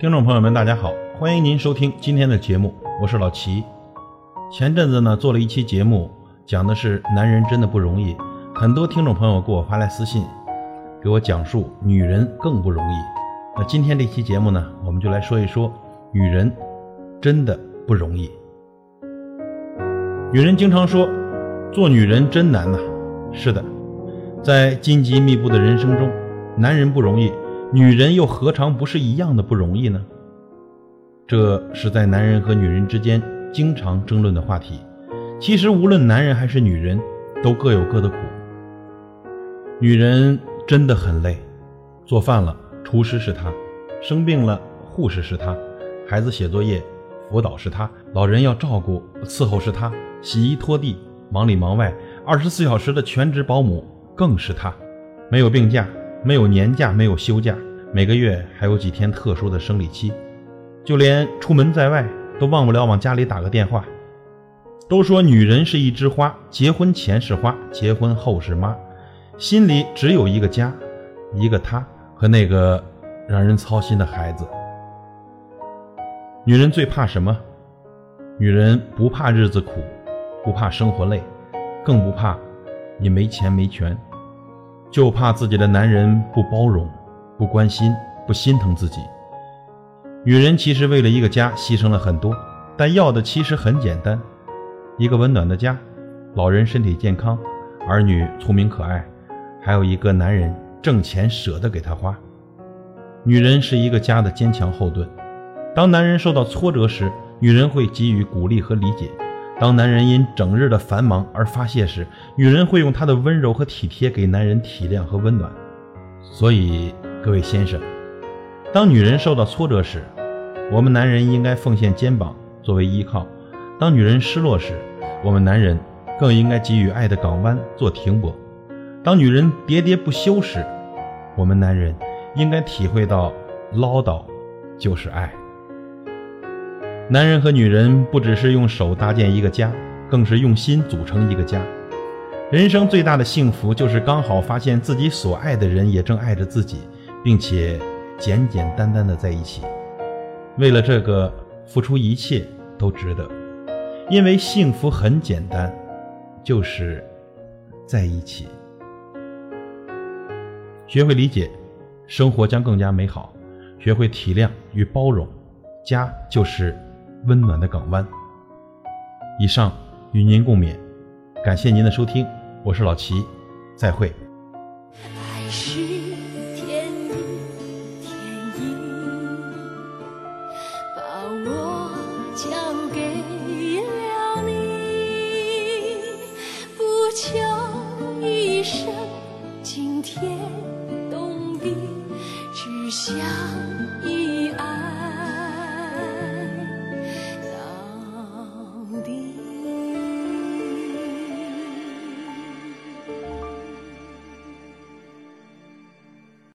听众朋友们，大家好，欢迎您收听今天的节目，我是老齐。前阵子呢，做了一期节目，讲的是男人真的不容易，很多听众朋友给我发来私信，给我讲述女人更不容易。那今天这期节目呢，我们就来说一说女人真的不容易。女人经常说，做女人真难呐。是的，在荆棘密布的人生中，男人不容易。女人又何尝不是一样的不容易呢？这是在男人和女人之间经常争论的话题。其实，无论男人还是女人，都各有各的苦。女人真的很累，做饭了，厨师是她；生病了，护士是她；孩子写作业，辅导是她；老人要照顾，伺候是她；洗衣拖地，忙里忙外，二十四小时的全职保姆更是她。没有病假。没有年假，没有休假，每个月还有几天特殊的生理期，就连出门在外都忘不了往家里打个电话。都说女人是一枝花，结婚前是花，结婚后是妈，心里只有一个家，一个她和那个让人操心的孩子。女人最怕什么？女人不怕日子苦，不怕生活累，更不怕你没钱没权。就怕自己的男人不包容、不关心、不心疼自己。女人其实为了一个家牺牲了很多，但要的其实很简单：一个温暖的家，老人身体健康，儿女聪明可爱，还有一个男人挣钱舍得给她花。女人是一个家的坚强后盾，当男人受到挫折时，女人会给予鼓励和理解。当男人因整日的繁忙而发泄时，女人会用她的温柔和体贴给男人体谅和温暖。所以，各位先生，当女人受到挫折时，我们男人应该奉献肩膀作为依靠；当女人失落时，我们男人更应该给予爱的港湾做停泊；当女人喋喋不休时，我们男人应该体会到唠叨就是爱。男人和女人不只是用手搭建一个家，更是用心组成一个家。人生最大的幸福就是刚好发现自己所爱的人也正爱着自己，并且简简单单的在一起。为了这个，付出一切都值得，因为幸福很简单，就是在一起。学会理解，生活将更加美好；学会体谅与包容，家就是。温暖的港湾。以上与您共勉，感谢您的收听，我是老齐，再会。爱是天意，天意把我交给了你，不求一生惊天动地，只想。